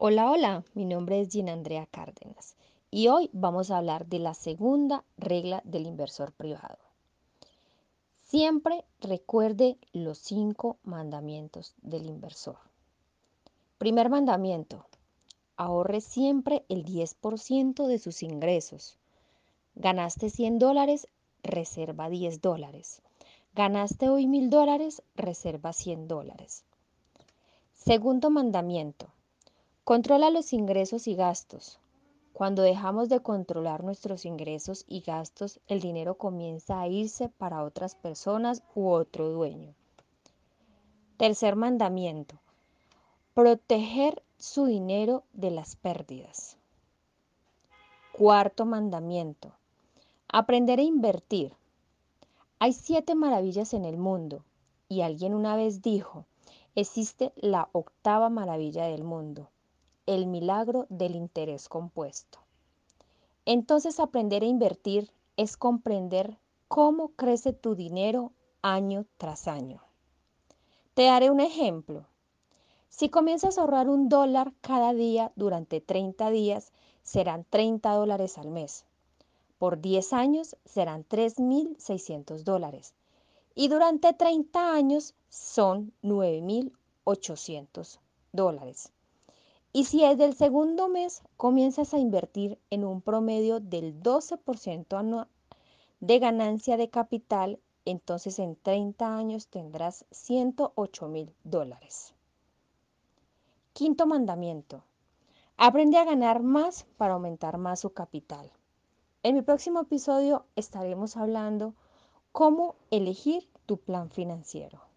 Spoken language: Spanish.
Hola, hola, mi nombre es Gina Andrea Cárdenas y hoy vamos a hablar de la segunda regla del inversor privado. Siempre recuerde los cinco mandamientos del inversor. Primer mandamiento, ahorre siempre el 10% de sus ingresos. Ganaste 100 dólares, reserva 10 dólares. Ganaste hoy mil dólares, reserva 100 dólares. Segundo mandamiento, Controla los ingresos y gastos. Cuando dejamos de controlar nuestros ingresos y gastos, el dinero comienza a irse para otras personas u otro dueño. Tercer mandamiento. Proteger su dinero de las pérdidas. Cuarto mandamiento. Aprender a invertir. Hay siete maravillas en el mundo y alguien una vez dijo, existe la octava maravilla del mundo el milagro del interés compuesto. Entonces aprender a invertir es comprender cómo crece tu dinero año tras año. Te daré un ejemplo. Si comienzas a ahorrar un dólar cada día durante 30 días, serán 30 dólares al mes. Por 10 años serán 3.600 dólares. Y durante 30 años son 9.800 dólares. Y si es del segundo mes comienzas a invertir en un promedio del 12% anual de ganancia de capital, entonces en 30 años tendrás 108 mil dólares. Quinto mandamiento. Aprende a ganar más para aumentar más su capital. En mi próximo episodio estaremos hablando cómo elegir tu plan financiero.